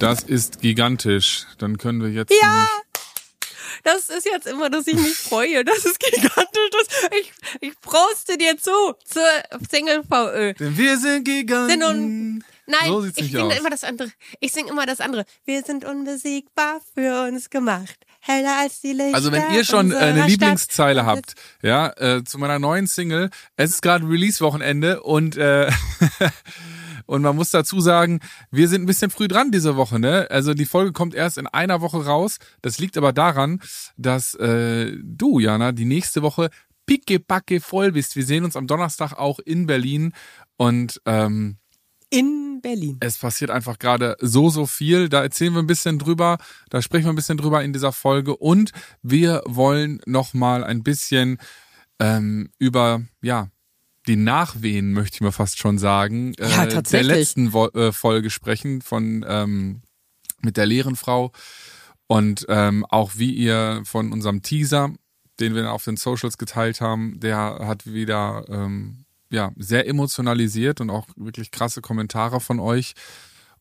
Das ist gigantisch. Dann können wir jetzt. Ja! Das ist jetzt immer, dass ich mich freue. Das ist gigantisch. Das, ich, ich proste dir zu zur Single VÖ. Denn wir sind un Nein, So ich singe aus. immer das andere. Ich singe immer das andere. Wir sind unbesiegbar für uns gemacht. Heller als die Lichter Also wenn ihr schon äh, eine Stadt. Lieblingszeile habt, ja, äh, zu meiner neuen Single, es ist gerade Release-Wochenende und äh, und man muss dazu sagen, wir sind ein bisschen früh dran diese Woche, ne? Also die Folge kommt erst in einer Woche raus. Das liegt aber daran, dass äh, du, Jana, die nächste Woche pickepacke voll bist. Wir sehen uns am Donnerstag auch in Berlin und ähm, In Berlin. es passiert einfach gerade so, so viel. Da erzählen wir ein bisschen drüber, da sprechen wir ein bisschen drüber in dieser Folge und wir wollen noch mal ein bisschen ähm, über, ja, die Nachwehen, möchte ich mal fast schon sagen, äh, Ja, der tatsächlich. letzten Wo äh, Folge sprechen von ähm, mit der leeren Frau und ähm, auch wie ihr von unserem Teaser, den wir auf den Socials geteilt haben, der hat wieder ähm, ja sehr emotionalisiert und auch wirklich krasse Kommentare von euch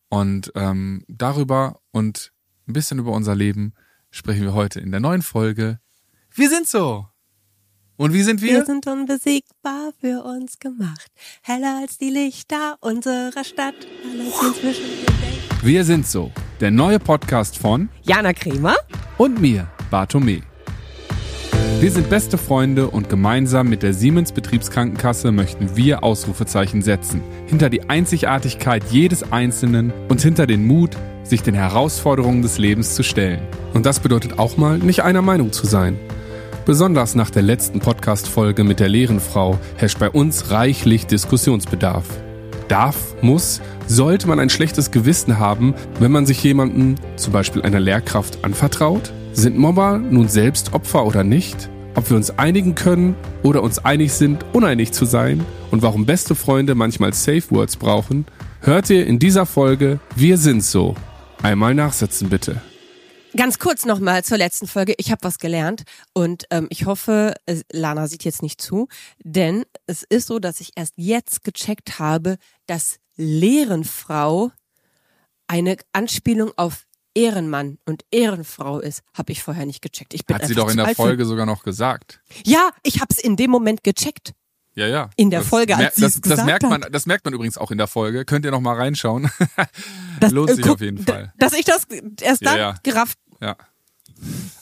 und ähm, darüber und ein bisschen über unser Leben sprechen wir heute in der neuen Folge. Wir sind so. Und wie sind wir? Wir sind unbesiegbar für uns gemacht. Heller als die Lichter unserer Stadt. Wir sind so. Der neue Podcast von Jana Kremer. und mir, Bartome. Wir sind beste Freunde und gemeinsam mit der Siemens Betriebskrankenkasse möchten wir Ausrufezeichen setzen. Hinter die Einzigartigkeit jedes Einzelnen und hinter den Mut, sich den Herausforderungen des Lebens zu stellen. Und das bedeutet auch mal, nicht einer Meinung zu sein. Besonders nach der letzten Podcast-Folge mit der leeren Frau herrscht bei uns reichlich Diskussionsbedarf. Darf, muss, sollte man ein schlechtes Gewissen haben, wenn man sich jemandem, zum Beispiel einer Lehrkraft, anvertraut? Sind Mobber nun selbst Opfer oder nicht? Ob wir uns einigen können oder uns einig sind, uneinig zu sein? Und warum beste Freunde manchmal Safe Words brauchen? Hört ihr in dieser Folge Wir sind so. Einmal nachsetzen bitte. Ganz kurz nochmal zur letzten Folge. Ich habe was gelernt und ähm, ich hoffe, äh, Lana sieht jetzt nicht zu, denn es ist so, dass ich erst jetzt gecheckt habe, dass Lehrenfrau eine Anspielung auf Ehrenmann und Ehrenfrau ist. Habe ich vorher nicht gecheckt. Ich bin Hat sie doch in der Folge sogar noch gesagt. Ja, ich habe es in dem Moment gecheckt. Ja, ja. In der Das Folge, als sie das, es das gesagt merkt man, hat. das merkt man übrigens auch in der Folge. Könnt ihr noch mal reinschauen. Das, Lohnt äh, sich guck, auf jeden Fall. Dass ich das erst Ja, dann ja. gerafft Ja.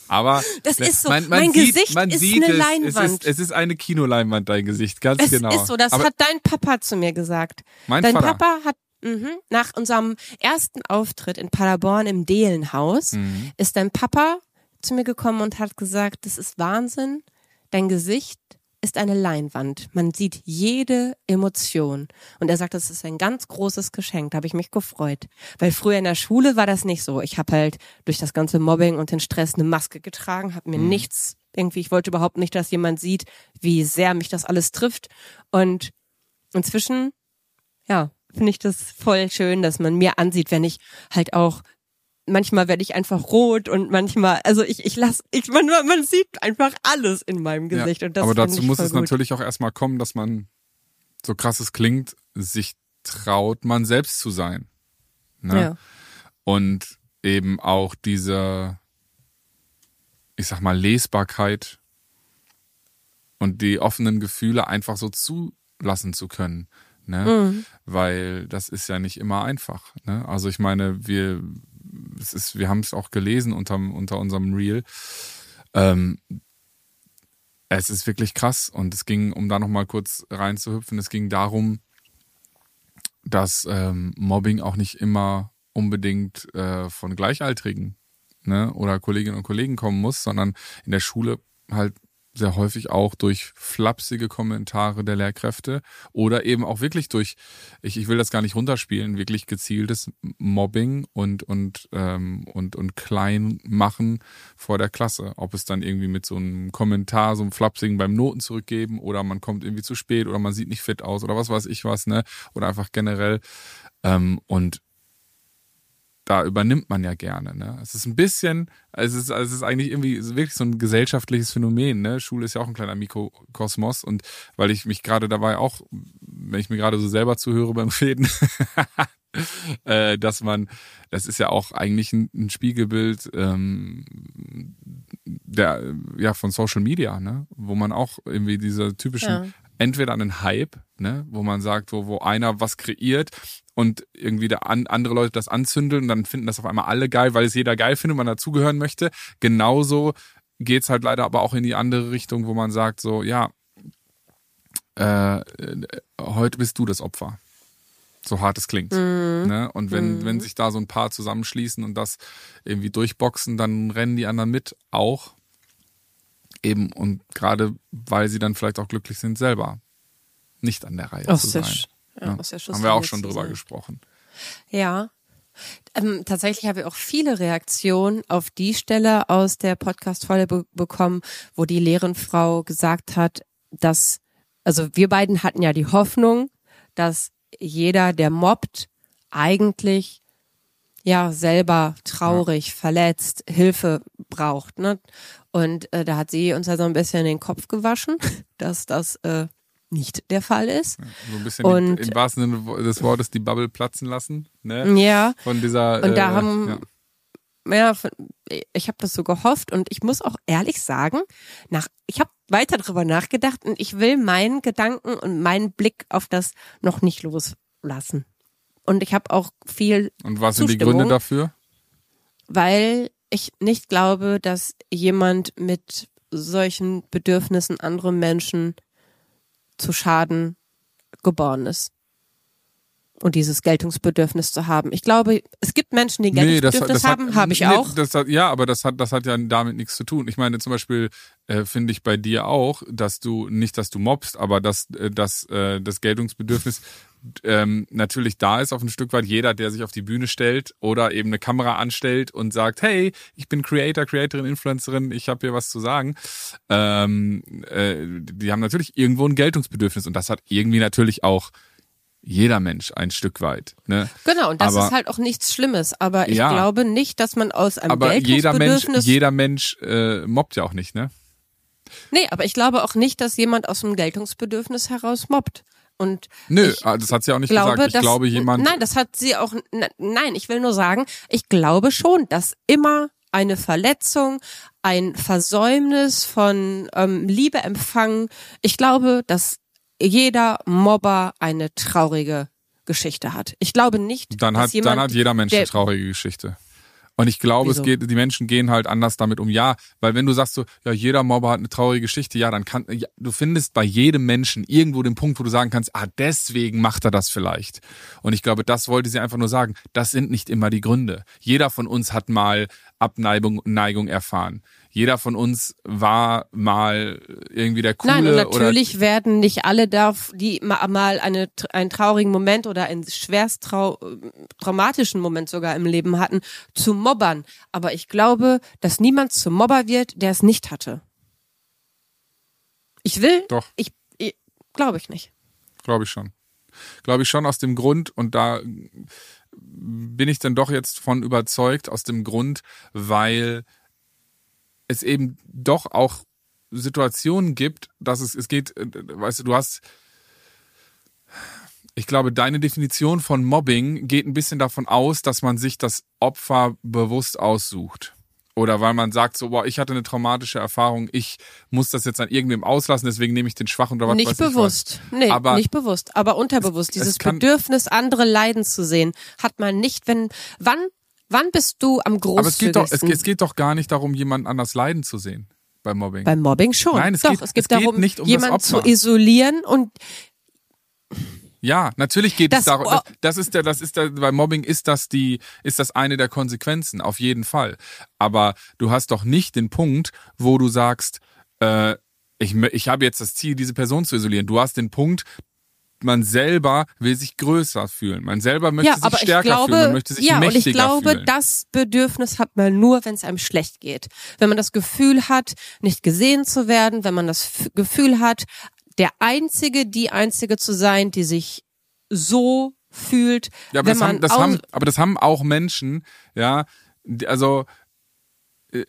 Aber Das ist so. Man, man Mein sieht, Gesicht man ist sieht eine es. Leinwand. Es ist, es ist eine Kinoleinwand, dein Gesicht, ganz Es genau. ist so, das Aber hat dein Papa zu mir gesagt. mein dein Vater. Papa hat mhm, nach unserem ersten Auftritt in Paderborn im Deelenhaus Mhm. ist dein Papa zu mir gekommen und hat gesagt, das ist Wahnsinn. Dein Gesicht ist eine Leinwand. Man sieht jede Emotion. Und er sagt, das ist ein ganz großes Geschenk. Da habe ich mich gefreut. Weil früher in der Schule war das nicht so. Ich habe halt durch das ganze Mobbing und den Stress eine Maske getragen, habe mir nichts irgendwie, ich wollte überhaupt nicht, dass jemand sieht, wie sehr mich das alles trifft. Und inzwischen, ja, finde ich das voll schön, dass man mir ansieht, wenn ich halt auch manchmal werde ich einfach rot und manchmal, also ich, ich lass, ich, man, man sieht einfach alles in meinem Gesicht und das Aber dazu muss es gut. natürlich auch erstmal kommen, dass man, so krass es klingt, sich traut, man selbst zu sein. Ne? Ja. Und eben auch diese, ich sag mal, Lesbarkeit und die offenen Gefühle einfach so zulassen zu können. Ne? Mhm. Weil das ist ja nicht immer einfach. Ne? Also ich meine, wir, es ist, wir haben es auch gelesen unter, unter unserem Reel. Ähm, es ist wirklich krass und es ging, um da nochmal kurz reinzuhüpfen, es ging darum, dass ähm, Mobbing auch nicht immer unbedingt äh, von Gleichaltrigen ne, oder Kolleginnen und Kollegen kommen muss, sondern in der Schule halt sehr häufig auch durch flapsige Kommentare der Lehrkräfte oder eben auch wirklich durch, ich, ich will das gar nicht runterspielen, wirklich gezieltes Mobbing und und ähm, und und klein machen vor der Klasse. Ob es dann irgendwie mit so einem Kommentar, so einem flapsigen beim Noten zurückgeben oder man kommt irgendwie zu spät oder man sieht nicht fit aus oder was weiß ich was, ne? Oder einfach generell. Ähm, und da übernimmt man ja gerne. Ne? Es ist ein bisschen, es ist, es ist eigentlich irgendwie wirklich so ein gesellschaftliches Phänomen. Ne? Schule ist ja auch ein kleiner Mikrokosmos und weil ich mich gerade dabei auch, wenn ich mir gerade so selber zuhöre beim Reden, äh, dass man, das ist ja auch eigentlich ein, ein Spiegelbild ähm, der ja von Social Media, ne, wo man auch irgendwie diese typischen Ja. Entweder einen Hype, ne, wo man sagt, wo wo einer was kreiert und irgendwie der an, andere Leute das anzündeln und dann finden das auf einmal alle geil, weil es jeder geil findet und man dazugehören möchte. Genauso geht's halt leider aber auch in die andere Richtung, wo man sagt so, ja, äh, äh, heute bist du das Opfer. So hart es klingt. Ne? Und wenn, wenn sich da so ein paar zusammenschließen und das irgendwie durchboxen, dann rennen die anderen mit auch. Eben und gerade weil sie dann vielleicht auch glücklich sind, selber nicht an der Reihe Aus zu der sein. Ja, Ja. aus der Haben wir auch schon drüber sein. gesprochen. Ja. Ähm, tatsächlich habe ich auch viele Reaktionen auf die Stelle aus der Podcast-Folge be bekommen, wo die Lehrenfrau gesagt hat, dass, also wir beiden hatten ja die Hoffnung, dass jeder, der mobbt, eigentlich ja selber traurig, verletzt, Hilfe braucht. Ne? Und äh, da hat sie uns ja so ein bisschen den Kopf gewaschen, dass das äh, nicht der Fall ist. So ein bisschen Und- die, im wahrsten Sinne des Wortes die Bubble platzen lassen. Ne? Ja. Von dieser. Und da äh, haben- ja. ja, ich habe das so gehofft und ich muss auch ehrlich sagen, nach ich habe weiter drüber nachgedacht und ich will meinen Gedanken und meinen Blick auf das noch nicht loslassen. Und ich habe auch viel, Und was sind die Zustimmung. Gründe dafür? weil ich nicht glaube, dass jemand mit solchen Bedürfnissen anderen Menschen zu Schaden geboren ist. Und dieses Geltungsbedürfnis zu haben. Ich glaube, es gibt Menschen, die Geltungsbedürfnis haben, habe ich nee, auch. Das hat, ja, aber das hat, das hat ja damit nichts zu tun. Ich meine, zum Beispiel äh, finde ich bei dir auch, dass du nicht, dass du mobst, aber dass, äh, dass äh, das Geltungsbedürfnis ähm, natürlich da ist auf ein Stück weit. Jeder, der sich auf die Bühne stellt oder eben eine Kamera anstellt und sagt, hey, ich bin Creator, Creatorin, Influencerin, ich habe hier was zu sagen. Ähm, äh, die haben natürlich irgendwo ein Geltungsbedürfnis und das hat irgendwie natürlich auch jeder Mensch ein Stück weit. Ne? Genau, und das Aber- ist halt auch nichts Schlimmes. Aber ich Ja. glaube nicht, dass man aus einem Aber jeder Mensch, Geltungsbedürfnis. jeder Mensch äh, mobbt ja auch nicht, ne? nee, aber ich glaube auch nicht, dass jemand aus dem Geltungsbedürfnis heraus mobbt. Und Nö, ah, das hat sie auch nicht glaube, gesagt. Ich dass, glaube, jemand. Nein, das hat sie auch. Nein, ich will nur sagen, ich glaube schon, dass immer eine Verletzung, ein Versäumnis von ähm, Liebe empfangen. Ich glaube, dass jeder Mobber eine traurige Geschichte hat. Ich glaube nicht, dann dass hat, jemand, dann hat jeder Mensch eine traurige Geschichte. Und ich glaube, Wieso? es geht, die Menschen gehen halt anders damit um. Ja, weil wenn du sagst so, ja, jeder Mobber hat eine traurige Geschichte, ja, dann kann, ja, du findest bei jedem Menschen irgendwo den Punkt, wo du sagen kannst, ah, deswegen macht er das vielleicht. Und ich glaube, das wollte sie einfach nur sagen. Das sind nicht immer die Gründe. Jeder von uns hat mal Abneigung, Neigung erfahren. Jeder von uns war mal irgendwie der coole Nein, und oder natürlich werden nicht alle da, die ma- mal eine, einen traurigen Moment oder einen schwerst trau traumatischen Moment sogar im Leben hatten, zu Mobbern. Aber ich glaube, dass niemand zum Mobber wird, der es nicht hatte. Ich will, Doch. ich, ich glaube ich nicht. Glaube ich schon. Glaube ich schon aus dem Grund, und da bin ich dann doch jetzt von überzeugt, aus dem Grund, weil es eben doch auch Situationen gibt, dass es, es geht, äh, weißt du, du hast, ich glaube, deine Definition von Mobbing geht ein bisschen davon aus, dass man sich das Opfer bewusst aussucht. Oder weil man sagt so, boah, ich hatte eine traumatische Erfahrung, ich muss das jetzt an irgendwem auslassen, deswegen nehme ich den Schwachen oder was weiß Nicht ich was. bewusst. Nee, Aber nicht bewusst, aber unterbewusst. es Dieses kann- Bedürfnis, andere leiden zu sehen, hat man nicht, wenn, wann, wann bist du am großzügigsten? Aber es geht, doch, es, es geht doch gar nicht darum, jemanden anders leiden zu sehen beim Mobbing. Beim Mobbing schon. Nein, es Doch, geht- es geht es geht darum, nicht um das jemanden zu isolieren und ja, natürlich geht Das- es darum. Das, das ist der, das ist der, bei Mobbing ist das die, ist das eine der Konsequenzen, auf jeden Fall. Aber du hast doch nicht den Punkt, wo du sagst, äh, ich, ich habe jetzt das Ziel, diese Person zu isolieren. Du hast den Punkt, man selber will sich größer fühlen. Man selber möchte ja, sich aber ich stärker glaube, fühlen. Man möchte sich ja, und mächtiger ich glaube, fühlen. das Bedürfnis hat man nur, wenn es einem schlecht geht. Wenn man das Gefühl hat, nicht gesehen zu werden, wenn man das Gefühl hat, der Einzige, die Einzige zu sein, die sich so fühlt, Ja, aber wenn das, man haben, das haben, aber das haben auch Menschen, ja, die, also äh,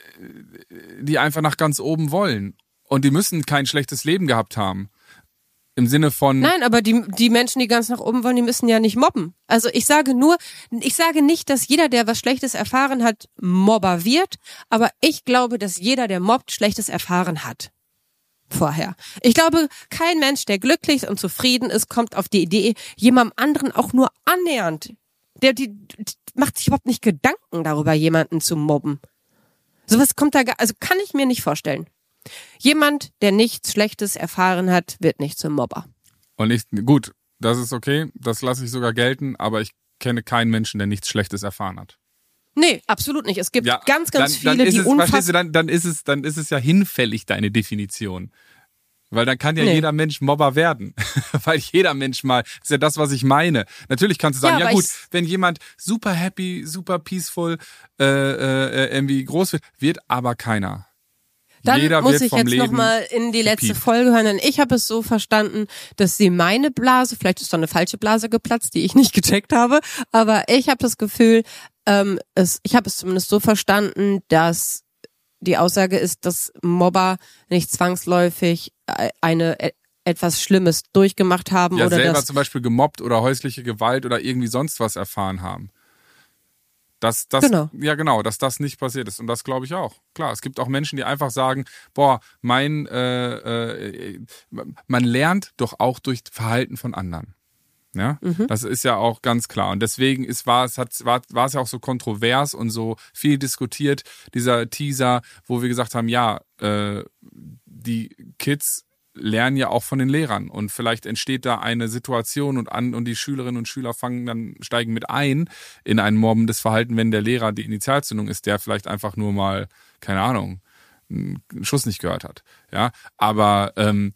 die einfach nach ganz oben wollen und die müssen kein schlechtes Leben gehabt haben. Im Sinne von. Nein, aber die, die Menschen, die ganz nach oben wollen, die müssen ja nicht mobben. Also ich sage nur, ich sage nicht, dass jeder, der was Schlechtes erfahren hat, Mobber wird, aber ich glaube, dass jeder, der mobbt, Schlechtes erfahren hat. Vorher. Ich glaube, kein Mensch, der glücklich und zufrieden ist, kommt auf die Idee, jemandem anderen auch nur annähernd. Der die, die macht sich überhaupt nicht Gedanken darüber, jemanden zu mobben. Sowas kommt da, also kann ich mir nicht vorstellen. Jemand, der nichts Schlechtes erfahren hat, wird nicht zum Mobber. Und ich, gut, das ist okay, das lasse ich sogar gelten, aber ich kenne keinen Menschen, der nichts Schlechtes erfahren hat. Nee, absolut nicht. Es gibt Ja, ganz, ganz dann, viele, dann ist die es, unfassbar. dann, dann ist es, dann ist es ja hinfällig, deine Definition. Weil dann kann ja Nee. jeder Mensch Mobber werden. Weil jeder Mensch mal, das ist ja das, was ich meine. Natürlich kannst du sagen, Ja, ja, gut, wenn jemand super happy, super peaceful, äh, äh, irgendwie groß wird, wird aber keiner. Dann jeder muss ich jetzt nochmal in die letzte gepiekt. Folge hören, denn ich habe es so verstanden, dass sie meine Blase, vielleicht ist doch eine falsche Blase geplatzt, die ich nicht gecheckt habe, aber ich habe das Gefühl, ähm, es, ich habe es zumindest so verstanden, dass die Aussage ist, dass Mobber nicht zwangsläufig äh, eine äh, etwas Schlimmes durchgemacht haben ja oder selber zum Beispiel gemobbt oder häusliche Gewalt oder irgendwie sonst was erfahren haben. Dass das, Genau. ja genau, dass das nicht passiert ist. Und das glaube ich auch. Klar, es gibt auch Menschen, die einfach sagen, boah, mein, äh, äh, man lernt doch auch durch Verhalten von anderen. Ja, Mhm. das ist ja auch ganz klar. Und deswegen ist, war, es, hat, war, war es ja auch so kontrovers und so viel diskutiert, dieser Teaser, wo wir gesagt haben, ja, äh, die Kids lernen ja auch von den Lehrern. Und vielleicht entsteht da eine Situation und an und die Schülerinnen und Schüler fangen dann steigen mit ein in ein mobbendes Verhalten, wenn der Lehrer die Initialzündung ist, der vielleicht einfach nur mal keine Ahnung einen Schuss nicht gehört hat, ja, aber ähm,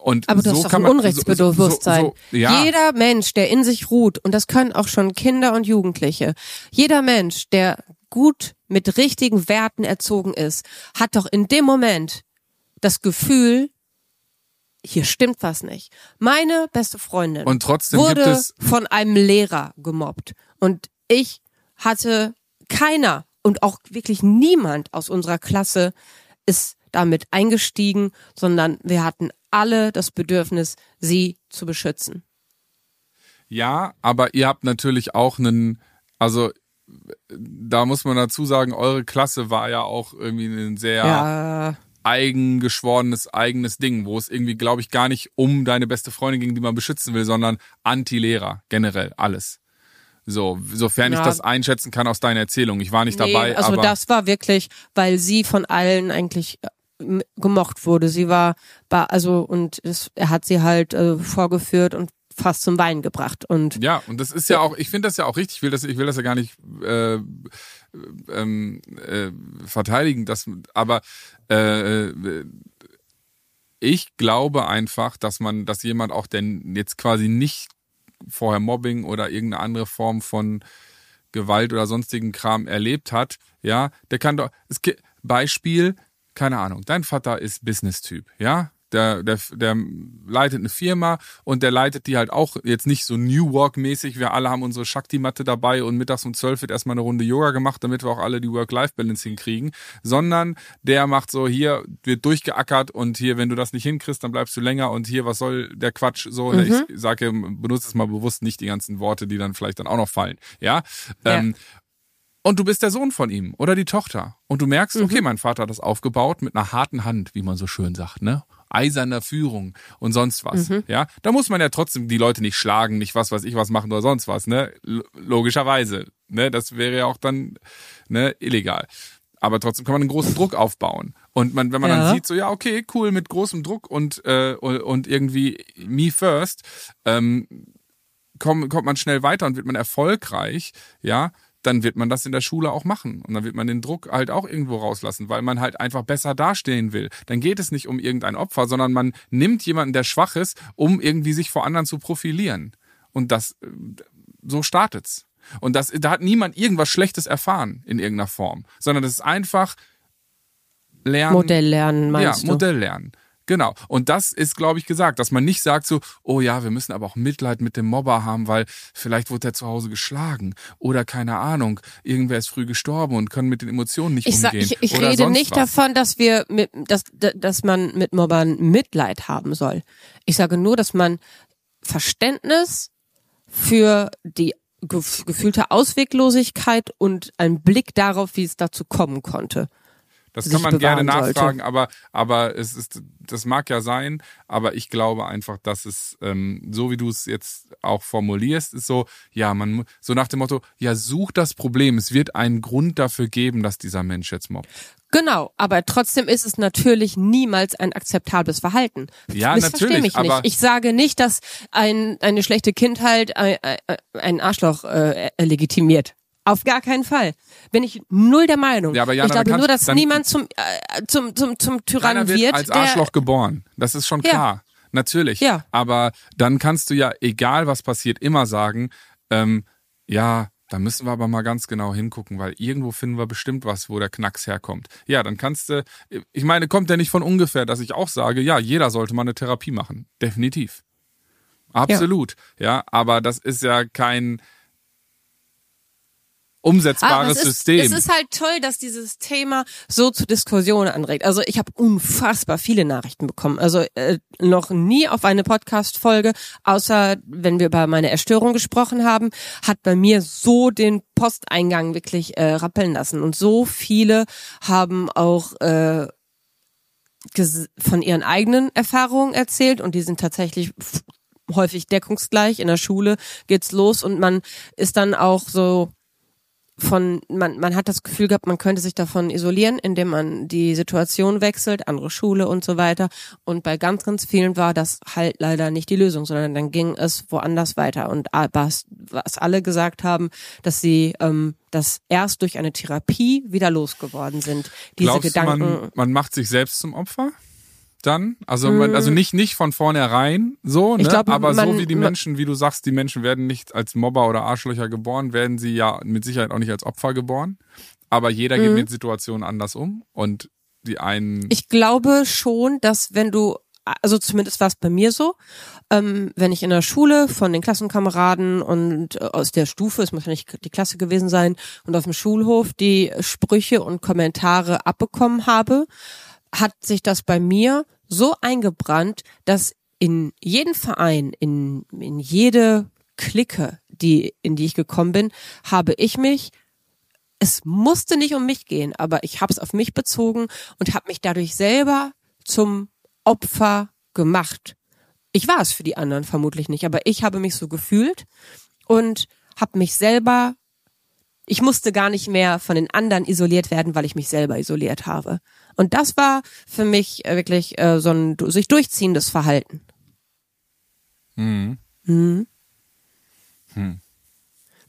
und Aber du so hast doch kann ein Unrechtsbewusstsein. So, so, so, ja, Jeder Mensch, der in sich ruht, und das können auch schon Kinder und Jugendliche, jeder Mensch, der gut mit richtigen Werten erzogen ist, hat doch in dem Moment das Gefühl, hier stimmt was nicht. Meine beste Freundin Und trotzdem wurde von einem Lehrer gemobbt. Und ich hatte keiner und auch wirklich niemand aus unserer Klasse ist damit eingestiegen, sondern wir hatten alle das Bedürfnis, sie zu beschützen. Ja, aber ihr habt natürlich auch einen, also da muss man dazu sagen, eure Klasse war ja auch irgendwie ein sehr Ja, eigengeschworenes eigenes Ding, wo es irgendwie, glaube ich, gar nicht um deine beste Freundin ging, die man beschützen will, sondern Anti-Lehrer, generell, alles. So, sofern ich Ja. das einschätzen kann aus deiner Erzählung. Ich war nicht nee, dabei, also aber das war wirklich, weil sie von allen eigentlich äh, gemocht wurde. Sie war, war also und es, er hat sie halt äh, vorgeführt und fast zum Weinen gebracht. Und Ja, und das ist ja auch, ich finde das ja auch richtig, ich will das, ich will das ja gar nicht äh, ähm, äh, verteidigen, das, aber äh, ich glaube einfach, dass man, dass jemand auch denn jetzt quasi nicht vorher Mobbing oder irgendeine andere Form von Gewalt oder sonstigen Kram erlebt hat, ja, der kann doch, es Beispiel, keine Ahnung, dein Vater ist Business-Typ, ja, der, der, der leitet eine Firma und der leitet die halt auch jetzt nicht so New Work-mäßig. Wir alle haben unsere Shakti-Matte dabei und mittags um 12 wird erstmal eine Runde Yoga gemacht, damit wir auch alle die Work-Life-Balance hinkriegen. Sondern der macht so, hier wird durchgeackert und hier, wenn du das nicht hinkriegst, dann bleibst du länger und hier, was soll der Quatsch? So, ich sage, benutze es mal bewusst nicht die ganzen Worte, die dann vielleicht dann auch noch fallen. Ja. Ja. Ähm, und du bist der Sohn von ihm oder die Tochter. Und du merkst, okay, mein Vater hat das aufgebaut mit einer harten Hand, wie man so schön sagt, ne? Eiserner Führung und sonst was. Ja, da muss man ja trotzdem die Leute nicht schlagen, nicht was weiß ich was machen oder sonst was, ne? Logischerweise, ne? Das wäre ja auch dann ne illegal. Aber trotzdem kann man einen großen Druck aufbauen. Und man, wenn man Ja. dann sieht, so ja, okay, cool, mit großem Druck und äh, und irgendwie me first, ähm, kommt, kommt man schnell weiter und wird man erfolgreich, ja, dann wird man das in der Schule auch machen. Und dann wird man den Druck halt auch irgendwo rauslassen, weil man halt einfach besser dastehen will. Dann geht es nicht um irgendein Opfer, sondern man nimmt jemanden, der schwach ist, um irgendwie sich vor anderen zu profilieren. Und das, äh, so startet's. Und das, da hat niemand irgendwas Schlechtes erfahren in irgendeiner Form, sondern das ist einfach lernen. Modell lernen, meinst ja, du? Modell lernen. Genau. Und das ist, glaube ich, gesagt, dass man nicht sagt so, oh ja, wir müssen aber auch Mitleid mit dem Mobber haben, weil vielleicht wurde er zu Hause geschlagen oder keine Ahnung, irgendwer ist früh gestorben und kann mit den Emotionen nicht Ich, umgehen. sag, ich, ich oder rede nicht was. davon, dass wir mit, dass, dass man mit Mobbern Mitleid haben soll. Ich sage nur, dass man Verständnis für die gef- gefühlte Ausweglosigkeit und einen Blick darauf, wie es dazu kommen konnte. Das kann man gerne bewahren sollte. nachfragen, aber, aber es ist, das mag ja sein, aber ich glaube einfach, dass es, ähm, so wie du es jetzt auch formulierst, ist so, ja, man, so nach dem Motto, ja, such das Problem. Es wird einen Grund dafür geben, dass dieser Mensch jetzt mobbt. Genau, aber trotzdem ist es natürlich niemals ein akzeptables Verhalten. Ja, Missversteh natürlich, mich nicht. Ich sage nicht, dass ein, eine schlechte Kindheit ein, ein, ein Arschloch äh, legitimiert. Auf gar keinen Fall. Bin ich null der Meinung. Ja, aber Jana, ich glaube dann nur, kannst- dass niemand zum, äh, zum, zum, zum Tyrannen wird wird. als Arschloch geboren. Das ist schon Ja. klar. Natürlich. Ja. Aber dann kannst du ja, egal was passiert, immer sagen, ähm, ja, da müssen wir aber mal ganz genau hingucken, weil irgendwo finden wir bestimmt was, wo der Knacks herkommt. Ja, dann kannst du, ich meine, kommt ja nicht von ungefähr, dass ich auch sage, ja, jeder sollte mal eine Therapie machen. Definitiv. Absolut. Ja, aber das ist ja kein umsetzbares Ah, es ist, System. Es ist halt toll, dass dieses Thema so zu Diskussionen anregt. Also ich habe unfassbar viele Nachrichten bekommen. Also äh, noch nie auf eine Podcast-Folge, außer wenn wir über meine Erstörung gesprochen haben, hat bei mir so den Posteingang wirklich äh, rappeln lassen. Und so viele haben auch äh, von ihren eigenen Erfahrungen erzählt und die sind tatsächlich häufig deckungsgleich. In der Schule geht's los und man ist dann auch so von, man, man hat das Gefühl gehabt, man könnte sich davon isolieren, indem man die Situation wechselt, andere Schule und so weiter. Und bei ganz, ganz vielen war das halt leider nicht die Lösung, sondern dann ging es woanders weiter. Und was, was alle gesagt haben, dass sie ähm, das erst durch eine Therapie wieder losgeworden sind. Diese Glaubst Gedanken. man, man macht sich selbst zum Opfer? Dann? Also, man, also nicht, nicht von vornherein so, ne? Ich glaub, aber so man- wie die Menschen, wie du sagst, die Menschen werden nicht als Mobber oder Arschlöcher geboren, werden sie ja mit Sicherheit auch nicht als Opfer geboren. Aber jeder geht mit Situationen anders um und die einen. Mhm. Ich glaube schon, dass wenn du, also zumindest war es bei mir so, ähm, wenn ich in der Schule von den Klassenkameraden und äh, aus der Stufe, es muss ja nicht die Klasse gewesen sein, und auf dem Schulhof die Sprüche und Kommentare abbekommen habe, hat sich das bei mir so eingebrannt, dass in jeden Verein, in, in jede Clique, die, in die ich gekommen bin, habe ich mich es musste nicht um mich gehen, aber ich habe es auf mich bezogen und habe mich dadurch selber zum Opfer gemacht. Ich war es für die anderen vermutlich nicht, aber ich habe mich so gefühlt und habe mich selber, ich musste gar nicht mehr von den anderen isoliert werden, weil ich mich selber isoliert habe. Und das war für mich äh, wirklich äh, so ein sich durchziehendes Verhalten. Mhm.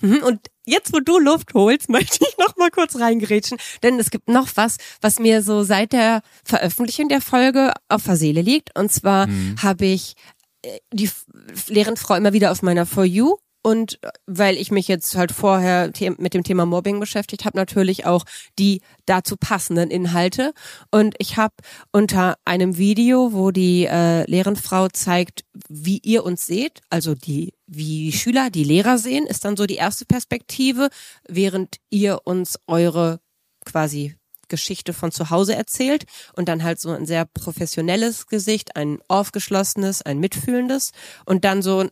Mhm, Und jetzt, wo du Luft holst, möchte ich noch mal kurz reingrätschen, denn es gibt noch was, was mir so seit der Veröffentlichung der Folge auf der Seele liegt. Und zwar habe ich äh, die F- Lehrendfrau immer wieder auf meiner For You und äh, weil ich mich jetzt halt vorher mit dem Thema Mobbing beschäftigt habe, natürlich auch die dazu passenden Inhalte. Und ich habe unter einem Video, wo die äh, Lehrendfrau zeigt, wie ihr uns seht, also die wie die Schüler die Lehrer sehen, ist dann so die erste Perspektive, während ihr uns eure quasi Geschichte von zu Hause erzählt und dann halt so ein sehr professionelles Gesicht, ein aufgeschlossenes, ein mitfühlendes und dann so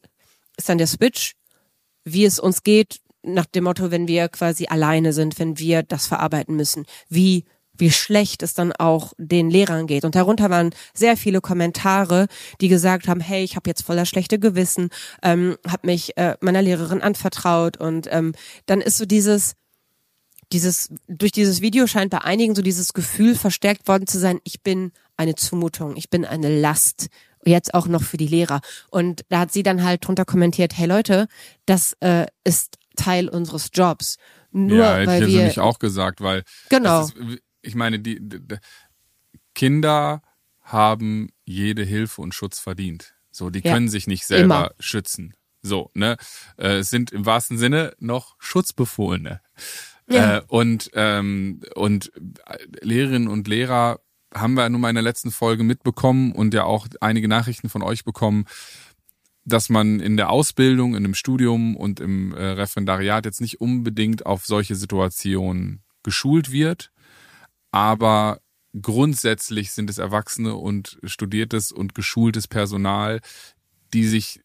ist dann der Switch, wie es uns geht, nach dem Motto, wenn wir quasi alleine sind, wenn wir das verarbeiten müssen, wie wie schlecht es dann auch den Lehrern geht. Und darunter waren sehr viele Kommentare, die gesagt haben, hey, ich habe jetzt voller schlechte Gewissen, ähm, habe mich äh, meiner Lehrerin anvertraut und ähm, dann ist so dieses, dieses, durch dieses Video scheint bei einigen so dieses Gefühl verstärkt worden zu sein, ich bin eine Zumutung, ich bin eine Last. Jetzt auch noch für die Lehrer. Und da hat sie dann halt drunter kommentiert, hey Leute, das äh, ist Teil unseres Jobs. Nur ja, hätte weil ich also wir. nicht auch gesagt, weil Genau. ist, ich meine, die, die, die Kinder haben jede Hilfe und Schutz verdient. So, die Ja. können sich nicht selber Immer. schützen. So, ne? Äh, Es sind im wahrsten Sinne noch Schutzbefohlene. Ja. Äh, und, ähm, und äh, Lehrerinnen und Lehrer haben wir nun mal in der letzten Folge mitbekommen und ja auch einige Nachrichten von euch bekommen, dass man in der Ausbildung, in dem Studium und im äh, Referendariat jetzt nicht unbedingt auf solche Situationen geschult wird, aber grundsätzlich sind es Erwachsene und studiertes und geschultes Personal, die sich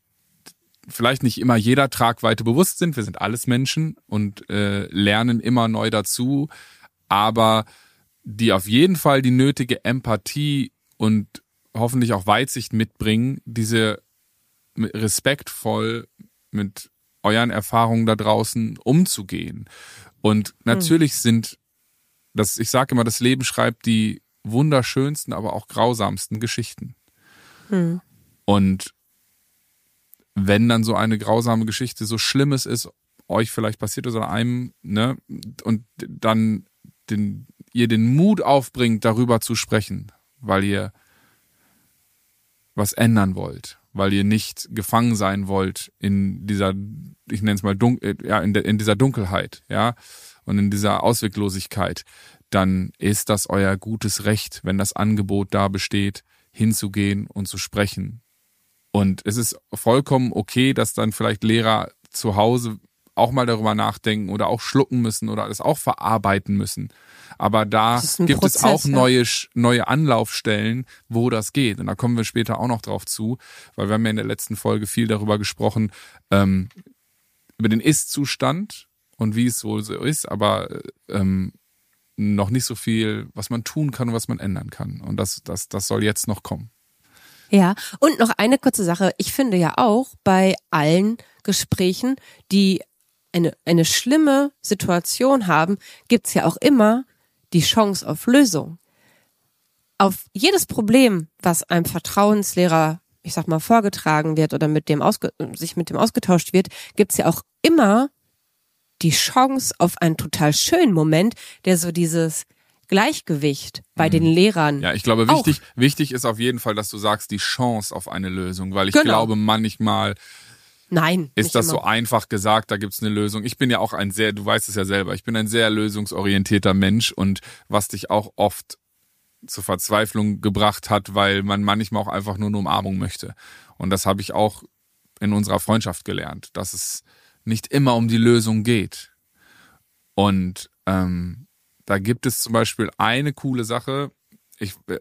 vielleicht nicht immer jeder Tragweite bewusst sind. Wir sind alles Menschen und äh, lernen immer neu dazu, aber die auf jeden Fall die nötige Empathie und hoffentlich auch Weitsicht mitbringen, diese respektvoll mit euren Erfahrungen da draußen umzugehen. Und hm. natürlich hm. sind das, ich sage immer, das Leben schreibt die wunderschönsten, aber auch grausamsten Geschichten. Hm. Und wenn dann so eine grausame Geschichte so Schlimmes ist, euch vielleicht passiert oder einem, ne, und dann den, ihr den Mut aufbringt, darüber zu sprechen, weil ihr was ändern wollt, weil ihr nicht gefangen sein wollt in dieser, ich nenne es mal dunkel, ja, in, der, in dieser Dunkelheit, ja, und in dieser Ausweglosigkeit, dann ist das euer gutes Recht, wenn das Angebot da besteht, hinzugehen und zu sprechen. Und es ist vollkommen okay, dass dann vielleicht Lehrer zu Hause auch mal darüber nachdenken oder auch schlucken müssen oder das auch verarbeiten müssen. Aber da gibt Prozess, es auch ja. neue, neue Anlaufstellen, wo das geht. Und da kommen wir später auch noch drauf zu, weil wir haben ja in der letzten Folge viel darüber gesprochen, ähm, über den Ist-Zustand und wie es wohl so ist, aber ähm, noch nicht so viel, was man tun kann und was man ändern kann. Und das, das, das soll jetzt noch kommen. Ja, und noch eine kurze Sache. Ich finde ja auch bei allen Gesprächen, die eine, eine schlimme Situation haben, gibt's ja auch immer die Chance auf Lösung. Auf jedes Problem, was einem Vertrauenslehrer, ich sag mal, vorgetragen wird oder mit dem ausge sich mit dem ausgetauscht wird, gibt's ja auch immer die Chance auf einen total schönen Moment, der so dieses Gleichgewicht bei den mhm. Lehrern. Ja, ich glaube, wichtig, auch. wichtig ist auf jeden Fall, dass du sagst, die Chance auf eine Lösung, weil ich genau. glaube, manchmal Nein. Ist das immer. so einfach gesagt, da gibt's eine Lösung. Ich bin ja auch ein sehr, du weißt es ja selber, ich bin ein sehr lösungsorientierter Mensch und was dich auch oft zur Verzweiflung gebracht hat, weil man manchmal auch einfach nur eine Umarmung möchte. Und das habe ich auch in unserer Freundschaft gelernt, dass es nicht immer um die Lösung geht. Und ähm, da gibt es zum Beispiel eine coole Sache. Ich, äh,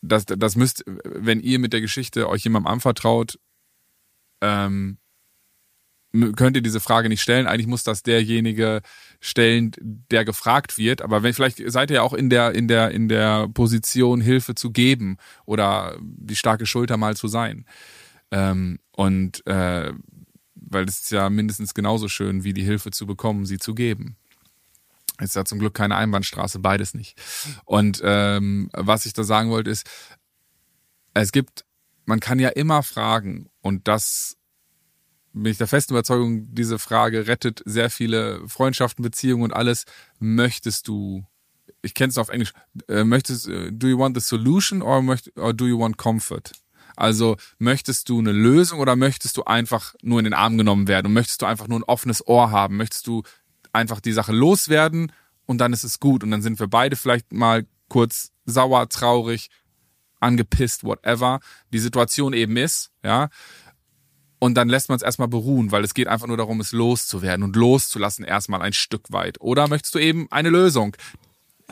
das, das müsst, wenn ihr mit der Geschichte euch jemandem anvertraut, ähm, könnt ihr diese Frage nicht stellen. Eigentlich muss das derjenige stellen, der gefragt wird. Aber wenn vielleicht seid ihr ja auch in der in der in der Position Hilfe zu geben oder die starke Schulter mal zu sein. Ähm, und äh, weil es ist ja mindestens genauso schön, wie die Hilfe zu bekommen, sie zu geben. Ist ja zum Glück keine Einbahnstraße, beides nicht. Und ähm, was ich da sagen wollte ist, es gibt, man kann ja immer fragen und das bin ich der festen Überzeugung, diese Frage rettet sehr viele Freundschaften, Beziehungen und alles. Möchtest du, ich kenne es auf Englisch, äh, möchtest, äh, do you want the solution or, möcht, or do you want comfort? Also möchtest du eine Lösung oder möchtest du einfach nur in den Arm genommen werden möchtest du einfach nur ein offenes Ohr haben? Möchtest du einfach die Sache loswerden und dann ist es gut und dann sind wir beide vielleicht mal kurz sauer, traurig, angepisst, whatever die Situation eben ist, ja. Und dann lässt man es erstmal beruhen, weil es geht einfach nur darum, es loszuwerden und loszulassen erstmal ein Stück weit. Oder möchtest du eben eine Lösung?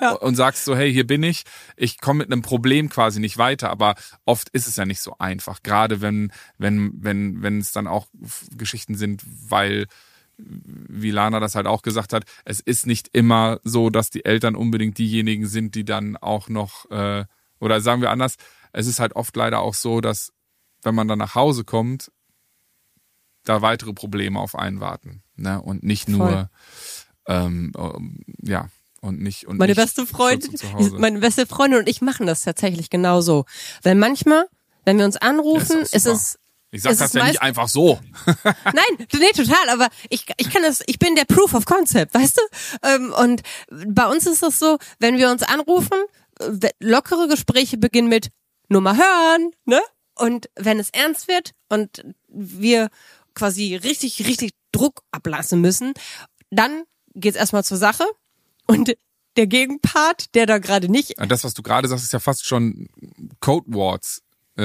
ja. und sagst so, hey, hier bin ich, ich komme mit einem Problem quasi nicht weiter, aber oft ist es ja nicht so einfach, gerade wenn wenn wenn wenn es dann auch Geschichten sind, weil wie Lana das halt auch gesagt hat, es ist nicht immer so, dass die Eltern unbedingt diejenigen sind, die dann auch noch äh, oder sagen wir anders, es ist halt oft leider auch so, dass wenn man dann nach Hause kommt, da weitere Probleme auf einen warten, ne? Und nicht nur ähm, ähm, ja und nicht und meine nicht beste Freundin, meine beste Freundin und ich machen das tatsächlich genauso. Weil manchmal, wenn wir uns anrufen, ist, ist es ich sag das ja nicht einfach so. Nein, nee, total, aber ich, ich kann das, ich bin der Proof of Concept, weißt du? Ähm, und bei uns ist das so, wenn wir uns anrufen, lockere Gespräche beginnen mit Nummer hören, ne? Und wenn es ernst wird und wir quasi richtig, richtig Druck ablassen müssen, dann geht's erstmal zur Sache und der Gegenpart, der da gerade nicht. Das, was du gerade sagst, ist ja fast schon Code Words. Äh,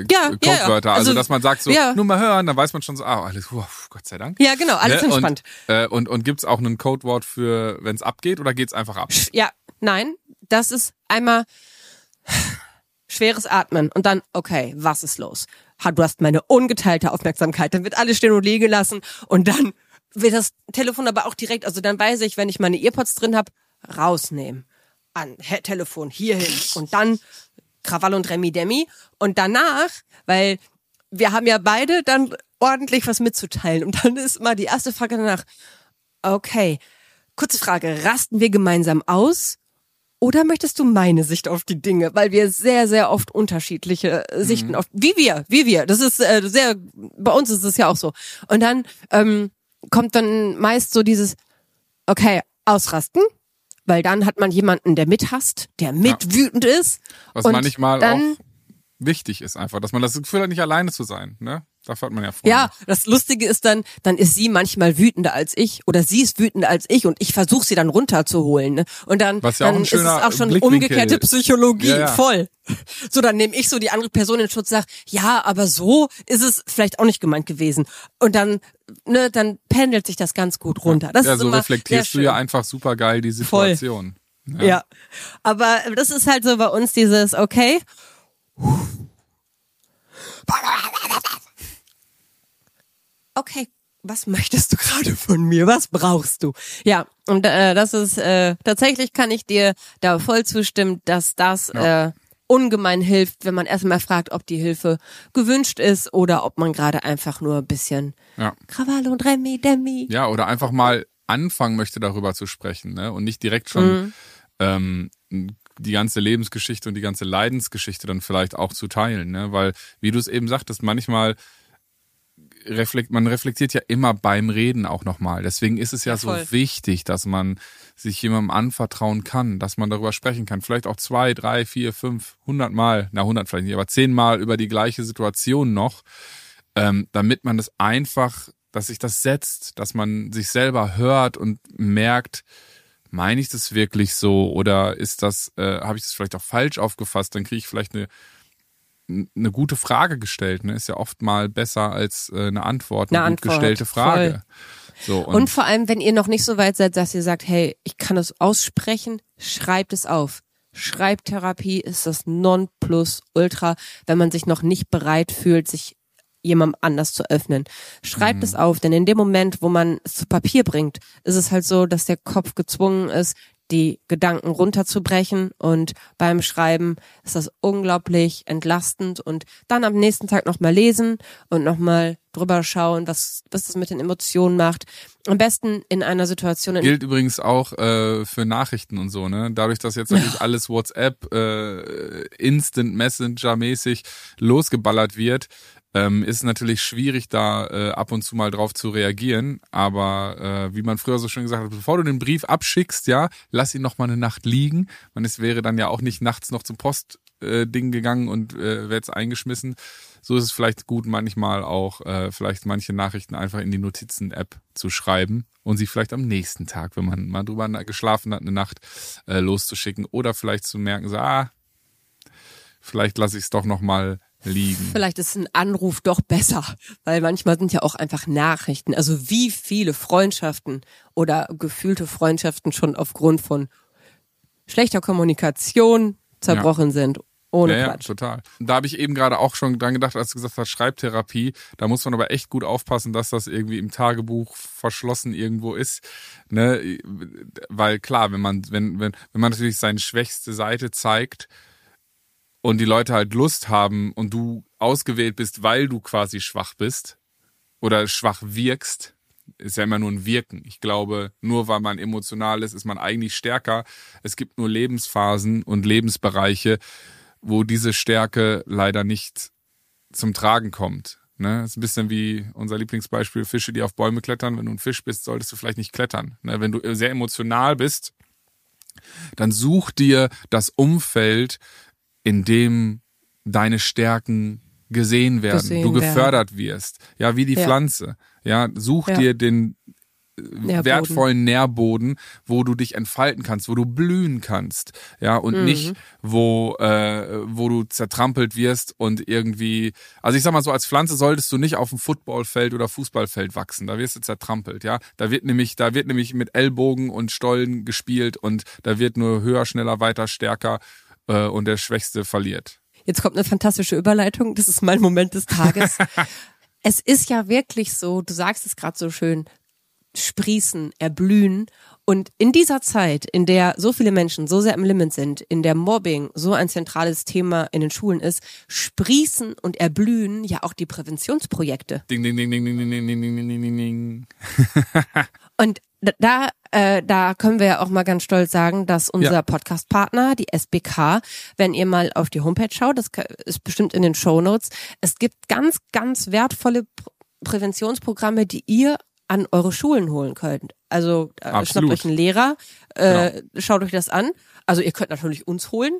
äh, Ja, ja, ja. Codewörter. Also, Also, dass man sagt so, ja. nur mal hören, dann weiß man schon so, ah, alles, uah, Gott sei Dank. Ja, genau, alles Ne? entspannt. Und, äh, und, und gibt's auch ein Codewort für, wenn es abgeht, oder geht's einfach ab? Ja, nein, das ist einmal schweres Atmen und dann, okay, was ist los? Ha, Du hast meine ungeteilte Aufmerksamkeit. Dann wird alles stehen und liegen gelassen und dann wird das Telefon aber auch direkt, also dann weiß ich, wenn ich meine Earpods drin habe, rausnehmen. An Telefon hierhin und dann Krawall und Remi Demi und danach, weil wir haben ja beide dann ordentlich was mitzuteilen und dann ist mal die erste Frage danach, okay, kurze Frage, rasten wir gemeinsam aus oder möchtest du meine Sicht auf die Dinge? Weil wir sehr, sehr oft unterschiedliche äh, Sichten auf, wie wir, wie wir. Das ist äh, sehr, bei uns ist es ja auch so. Und dann ähm, kommt dann meist so dieses, okay, ausrasten, weil dann hat man jemanden, der mithasst, der mit wütend ist. Was manchmal auch wichtig ist einfach, dass man das Gefühl hat, nicht alleine zu sein. Ne? Dafür hat man ja Freunde. Ja, das Lustige ist dann, dann ist sie manchmal wütender als ich oder sie ist wütender als ich und ich versuche sie dann runterzuholen. Ne? Und dann, Was ja auch dann ein ist es auch schon umgekehrte Psychologie, Ja, ja. voll. So, dann nehme ich so die andere Person in Schutz, sag, ja, aber so ist es vielleicht auch nicht gemeint gewesen. Und dann, ne, dann pendelt sich das ganz gut runter. Das ja, ist so immer reflektierst du ja einfach super geil die. Situation. Ja. Aber das ist halt so bei uns dieses, okay. Okay, was möchtest du gerade von mir? Was brauchst du? Ja, und äh, das ist äh, tatsächlich kann ich dir da voll zustimmen, dass das Ja. äh, ungemein hilft, wenn man erstmal fragt, ob die Hilfe gewünscht ist oder ob man gerade einfach nur ein bisschen Ja. Krawall und Remi Demi. Ja, oder einfach mal anfangen möchte, darüber zu sprechen, ne? Und nicht direkt schon ähm, die ganze Lebensgeschichte und die ganze Leidensgeschichte dann vielleicht auch zu teilen, ne? Weil, wie du es eben sagtest, manchmal reflekt, man reflektiert ja immer beim Reden auch nochmal. Deswegen ist es ja, Ja, so wichtig, dass man sich jemandem anvertrauen kann, dass man darüber sprechen kann. Vielleicht auch zwei, drei, vier, fünf, hundert Mal, na hundert vielleicht nicht, aber zehnmal über die gleiche Situation noch, ähm, damit man das einfach, dass sich das setzt, dass man sich selber hört und merkt, meine ich das wirklich so oder ist das, äh, habe ich das vielleicht auch falsch aufgefasst? Dann kriege ich vielleicht eine eine gute Frage gestellt, ne? Ist ja oft mal besser als äh, eine Antwort, eine, Eine gut Antwort, gestellte Frage. So, und, Und vor allem, wenn ihr noch nicht so weit seid, dass ihr sagt, hey, ich kann es aussprechen, schreibt es auf. Schreibtherapie ist das Nonplusultra, wenn man sich noch nicht bereit fühlt, sich jemandem anders zu öffnen. Schreibt Mhm. es auf, denn in dem Moment, wo man es zu Papier bringt, ist es halt so, dass der Kopf gezwungen ist, die Gedanken runterzubrechen und beim Schreiben ist das unglaublich entlastend und dann am nächsten Tag nochmal lesen und nochmal drüber schauen, was, was das mit den Emotionen macht. Am besten in einer Situation, in gilt übrigens auch äh, für Nachrichten und so, ne? Dadurch, dass jetzt natürlich alles WhatsApp, äh, Instant Messenger mäßig losgeballert wird, ähm, ist natürlich schwierig, da äh, ab und zu mal drauf zu reagieren. Aber äh, wie man früher so schön gesagt hat, bevor du den Brief abschickst, ja, lass ihn noch mal eine Nacht liegen. Man es wäre dann ja auch nicht nachts noch zum Post äh, gegangen und äh, wäre jetzt eingeschmissen. So ist es vielleicht gut, manchmal auch äh, vielleicht manche Nachrichten einfach in die Notizen-App zu schreiben und sie vielleicht am nächsten Tag, wenn man mal drüber geschlafen hat, eine Nacht äh, loszuschicken oder vielleicht zu merken, so, ah, vielleicht lasse ich es doch noch mal liegen. Vielleicht ist ein Anruf doch besser, weil manchmal sind ja auch einfach Nachrichten. Also wie viele Freundschaften oder gefühlte Freundschaften schon aufgrund von schlechter Kommunikation zerbrochen sind. Ohne ja, ja, total. Da habe ich eben gerade auch schon dran gedacht, als du gesagt hast, Schreibtherapie. Da muss man aber echt gut aufpassen, dass das irgendwie im Tagebuch verschlossen irgendwo ist. Ne? Weil klar, wenn man, wenn, wenn, wenn man natürlich seine schwächste Seite zeigt und die Leute halt Lust haben und du ausgewählt bist, weil du quasi schwach bist oder schwach wirkst, ist ja immer nur ein Wirken. Ich glaube, nur weil man emotional ist, ist man eigentlich stärker. Es gibt nur Lebensphasen und Lebensbereiche, wo diese Stärke leider nicht zum Tragen kommt. Ne? Das ist ein bisschen wie unser Lieblingsbeispiel Fische, die auf Bäume klettern. Wenn du ein Fisch bist, solltest du vielleicht nicht klettern. Ne? Wenn du sehr emotional bist, dann such dir das Umfeld, in dem deine Stärken gesehen werden, Gesehen du werden. gefördert wirst. Ja, wie die Ja. Pflanze. Ja, such Ja. dir den Nährboden. wertvollen Nährboden, wo du dich entfalten kannst, wo du blühen kannst, ja, und Mhm. nicht, wo, äh, wo du zertrampelt wirst und irgendwie, also ich sag mal so, als Pflanze solltest du nicht auf dem Footballfeld oder Fußballfeld wachsen, da wirst du zertrampelt, ja, da wird nämlich, da wird nämlich mit Ellbogen und Stollen gespielt und da wird nur höher, schneller, weiter, stärker äh, und der Schwächste verliert. Jetzt kommt eine fantastische Überleitung. Das ist mein Moment des Tages. es ist ja wirklich so, du sagst es gerade so schön, sprießen, erblühen. Und in dieser Zeit, in der so viele Menschen so sehr im Limit sind, in der Mobbing so ein zentrales Thema in den Schulen ist, sprießen und erblühen ja auch die Präventionsprojekte. Ding, ding, ding, ding, ding, ding, ding, ding, ding, ding, ding, ding. Und da, äh, da können wir ja auch mal ganz stolz sagen, dass unser Ja. Podcast-Partner, die SBK, wenn ihr mal auf die Homepage schaut, das ist bestimmt in den Show Notes, es gibt ganz, ganz wertvolle Pr Präventionsprogramme, die ihr an eure Schulen holen könnt. Also äh, schnappt Absolut. euch einen Lehrer, äh, schaut euch das an. Also ihr könnt natürlich uns holen.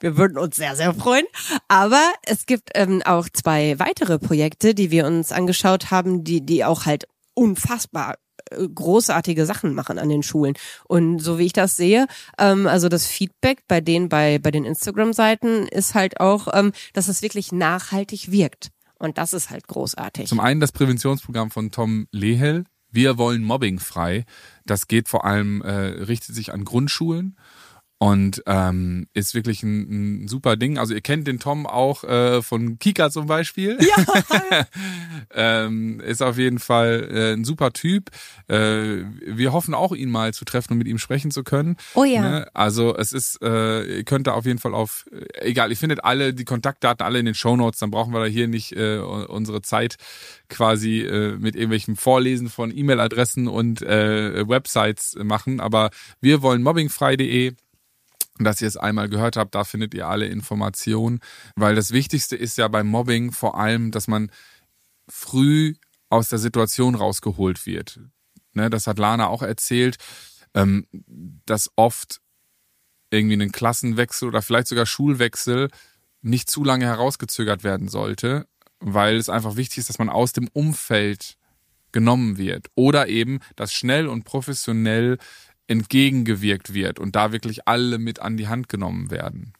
Wir würden uns sehr, sehr freuen. Aber es gibt ähm, auch zwei weitere Projekte, die wir uns angeschaut haben, die, die auch halt unfassbar großartige Sachen machen an den Schulen. Und so wie ich das sehe, ähm, also das Feedback bei denen bei, bei den Instagram-Seiten ist halt auch, ähm, dass es wirklich nachhaltig wirkt. Und das ist halt großartig. Zum einen das Präventionsprogramm von Tom Lehel. Wir wollen Mobbing frei. Das geht vor allem, äh, richtet sich an Grundschulen und ähm, ist wirklich ein, ein super Ding. Also ihr kennt den Tom auch äh, von Kika zum Beispiel. ja, ähm, ist auf jeden Fall äh, ein super Typ. Äh, wir hoffen auch, ihn mal zu treffen und mit ihm sprechen zu können. Oh ja. Ne? Also es ist, äh, ihr könnt da auf jeden Fall auf, äh, egal, ihr findet alle die Kontaktdaten alle in den Shownotes, dann brauchen wir da hier nicht äh, unsere Zeit quasi äh, mit irgendwelchen Vorlesen von E-Mail-Adressen und äh, Websites machen. Aber wir wollen mobbingfrei.de dass ihr es einmal gehört habt, da findet ihr alle Informationen, weil das Wichtigste ist ja beim Mobbing vor allem, dass man früh aus der Situation rausgeholt wird. Ne, das hat Lana auch erzählt, ähm, dass oft irgendwie ein Klassenwechsel oder vielleicht sogar Schulwechsel nicht zu lange herausgezögert werden sollte, weil es einfach wichtig ist, dass man aus dem Umfeld genommen wird oder eben, dass schnell und professionell entgegengewirkt wird und da wirklich alle mit an die Hand genommen werden.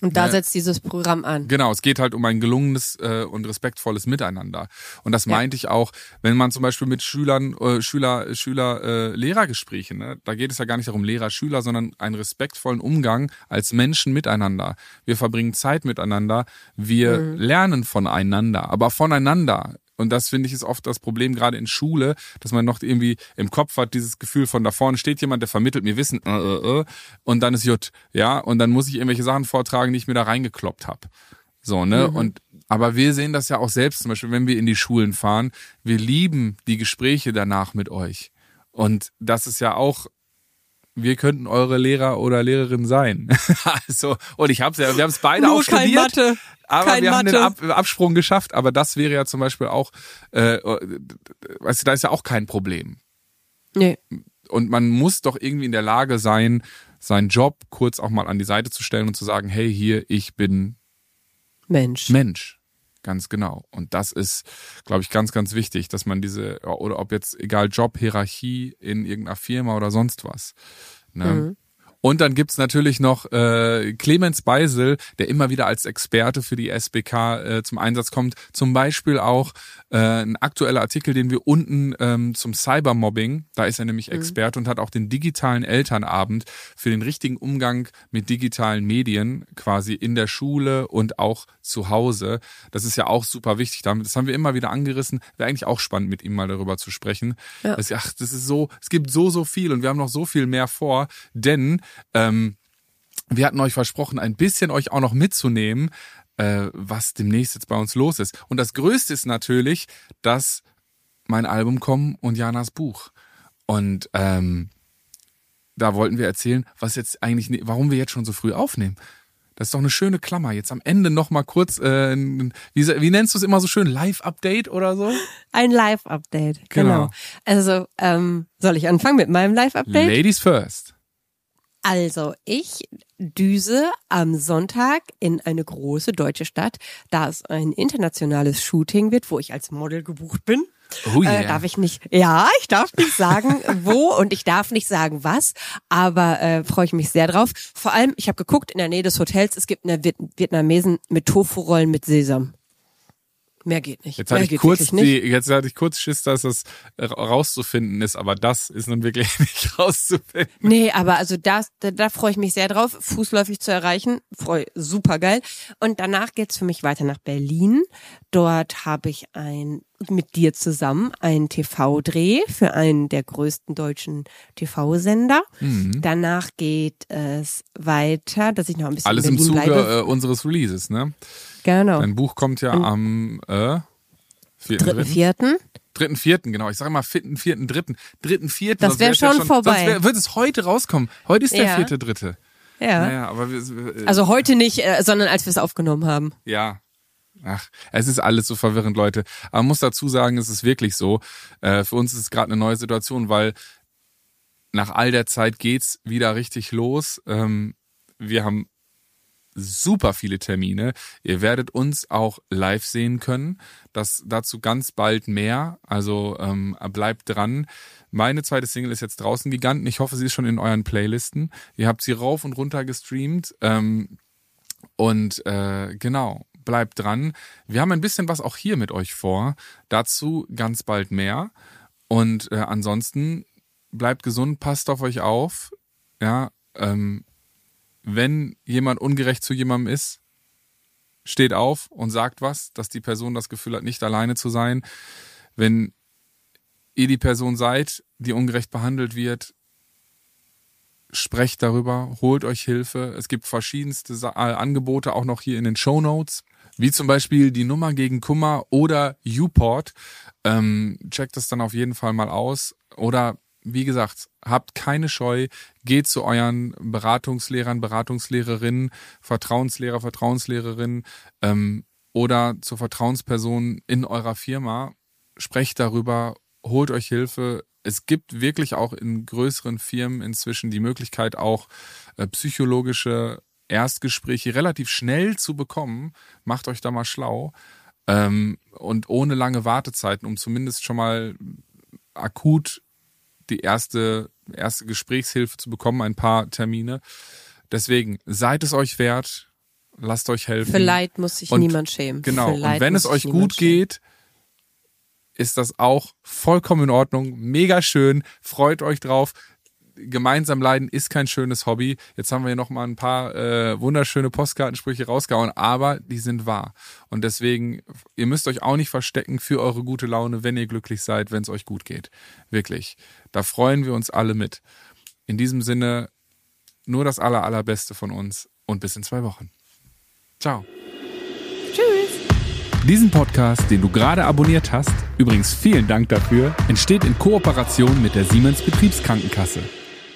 Und da Ne? setzt dieses Programm an. Genau, es geht halt um ein gelungenes äh, und respektvolles Miteinander. Und das Ja. meinte ich auch, wenn man zum Beispiel mit Schülern, äh, Schüler, Schüler, äh, Lehrergespräche, ne, da geht es ja gar nicht darum Lehrer, Schüler, sondern einen respektvollen Umgang als Menschen miteinander. Wir verbringen Zeit miteinander, wir lernen voneinander, aber voneinander. Und das finde ich ist oft das Problem gerade in Schule, dass man noch irgendwie im Kopf hat dieses Gefühl von da vorne steht jemand, der vermittelt mir Wissen, äh, äh, äh, und dann ist Jut, ja, und dann muss ich irgendwelche Sachen vortragen, die ich mir da reingekloppt habe. So, ne? Und aber wir sehen das ja auch selbst, zum Beispiel, wenn wir in die Schulen fahren, wir lieben die Gespräche danach mit euch. Und das ist ja auch, wir könnten eure Lehrer oder Lehrerin sein. also, und ich hab's ja, wir haben es beide Nur auch kein studiert. Mathe. Aber Kein wir haben den Mathe. Ab Absprung geschafft, aber das wäre ja zum Beispiel auch, äh, weißt du, da ist ja auch kein Problem. Nee. Und man muss doch irgendwie in der Lage sein, seinen Job kurz auch mal an die Seite zu stellen und zu sagen, hey, hier, ich bin Mensch. Mensch. Ganz genau. Und das ist, glaube ich, ganz, ganz wichtig, dass man diese, oder ob jetzt egal Job, Hierarchie in irgendeiner Firma oder sonst was. Ne? Mhm. Und dann gibt's natürlich noch äh, Clemens Beisel, der immer wieder als Experte für die SBK äh, zum Einsatz kommt. Zum Beispiel auch äh, ein aktueller Artikel, den wir unten ähm, zum Cybermobbing, da ist er nämlich Experte und hat auch den digitalen Elternabend für den richtigen Umgang mit digitalen Medien quasi in der Schule und auch zu Hause. Das ist ja auch super wichtig. Das haben wir immer wieder angerissen. Wäre eigentlich auch spannend, mit ihm mal darüber zu sprechen. Ja. Das, ach, das ist so, es gibt so, so viel und wir haben noch so viel mehr vor, denn ähm, wir hatten euch versprochen, ein bisschen euch auch noch mitzunehmen, äh, was demnächst jetzt bei uns los ist. Und das Größte ist natürlich, dass mein Album kommt und Janas Buch. Und ähm, da wollten wir erzählen, was jetzt eigentlich, ne- warum wir jetzt schon so früh aufnehmen. Das ist doch eine schöne Klammer. Jetzt am Ende noch mal kurz, äh, wie, wie nennst du es immer so schön, Live-Update oder so? Ein Live-Update. Genau. Genau. Also, ähm, soll ich anfangen mit meinem Live-Update? Ladies first. Also, ich düse am Sonntag in eine große deutsche Stadt, da es ein internationales Shooting wird, wo ich als Model gebucht bin. Oh yeah. Äh, darf ich nicht. Ja, ich darf nicht sagen, wo und ich darf nicht sagen, was. Aber äh, freue ich mich sehr drauf. Vor allem, ich habe geguckt in der Nähe des Hotels. Es gibt eine Viet Vietnamesen mit Tofu-Rollen mit Sesam. Mehr geht nicht. Jetzt Mehr hatte ich kurz die, jetzt hatte ich kurz Schiss, dass das rauszufinden ist, aber das ist nun wirklich nicht rauszufinden. Nee, aber also das, da, da freue ich mich sehr drauf, fußläufig zu erreichen. Freu, super geil. Und danach geht's für mich weiter nach Berlin. Dort habe ich ein mit dir zusammen einen TV-Dreh für einen der größten deutschen TV-Sender. Mhm. Danach geht es weiter, dass ich noch ein bisschen Alles in im Berlin Zuge bleibe. äh, unseres Releases, ne? Genau. Dein Buch kommt ja am äh, vierten, Dritten, vierten. dritten, vierten, genau. Ich sage mal vierten, vierten, dritten, dritten, vierten. Das sonst wär wär's ja schon vorbei. Sonst wär, wird es heute rauskommen. Heute ist der Ja. vierte, dritte. Ja. Naja, aber wir, äh, Also heute nicht, äh, sondern als wir es aufgenommen haben. Ja. Ach, es ist alles so verwirrend, Leute. Aber man muss dazu sagen, es ist wirklich so. Äh, für uns ist es gerade eine neue Situation, weil nach all der Zeit geht's wieder richtig los. Ähm, wir haben super viele Termine. Ihr werdet uns auch live sehen können. Das dazu ganz bald mehr. Also ähm, bleibt dran. Meine zweite Single ist jetzt draußen Giganten. Ich hoffe, sie ist schon in euren Playlisten. Ihr habt sie rauf und runter gestreamt. Ähm, und äh, genau, bleibt dran. Wir haben ein bisschen was auch hier mit euch vor. Dazu ganz bald mehr. Und äh, ansonsten bleibt gesund, passt auf euch auf. Ja, ähm, wenn jemand ungerecht zu jemandem ist, steht auf und sagt was, dass die Person das Gefühl hat, nicht alleine zu sein. Wenn ihr die Person seid, die ungerecht behandelt wird, sprecht darüber, holt euch Hilfe. Es gibt verschiedenste äh, Angebote auch noch hier in den Show Notes, wie zum Beispiel die Nummer gegen Kummer oder Uport. Ähm, checkt das dann auf jeden Fall mal aus. Oder wie gesagt, habt keine Scheu, geht zu euren Beratungslehrern, Beratungslehrerinnen, Vertrauenslehrer, Vertrauenslehrerinnen ähm, oder zur Vertrauensperson in eurer Firma. Sprecht darüber, holt euch Hilfe. Es gibt wirklich auch in größeren Firmen inzwischen die Möglichkeit, auch äh, psychologische Erstgespräche relativ schnell zu bekommen. Macht euch da mal schlau. Ähm, und ohne lange Wartezeiten, um zumindest schon mal akut die erste, erste Gesprächshilfe zu bekommen, ein paar Termine. Deswegen seid es euch wert, lasst euch helfen. Für Leid muss sich Und- niemand schämen. Genau. Für Und wenn es euch gut schämen. geht, ist das auch vollkommen in Ordnung. Mega schön. Freut euch drauf. Gemeinsam leiden ist kein schönes Hobby. Jetzt haben wir hier noch mal ein paar äh, wunderschöne Postkartensprüche rausgehauen, aber die sind wahr. Und deswegen, ihr müsst euch auch nicht verstecken für eure gute Laune, wenn ihr glücklich seid, wenn es euch gut geht. Wirklich. Da freuen wir uns alle mit. In diesem Sinne, nur das aller, allerbeste von uns und bis in zwei Wochen. Ciao. Diesen Podcast, den du gerade abonniert hast, übrigens vielen Dank dafür, entsteht in Kooperation mit der Siemens Betriebskrankenkasse.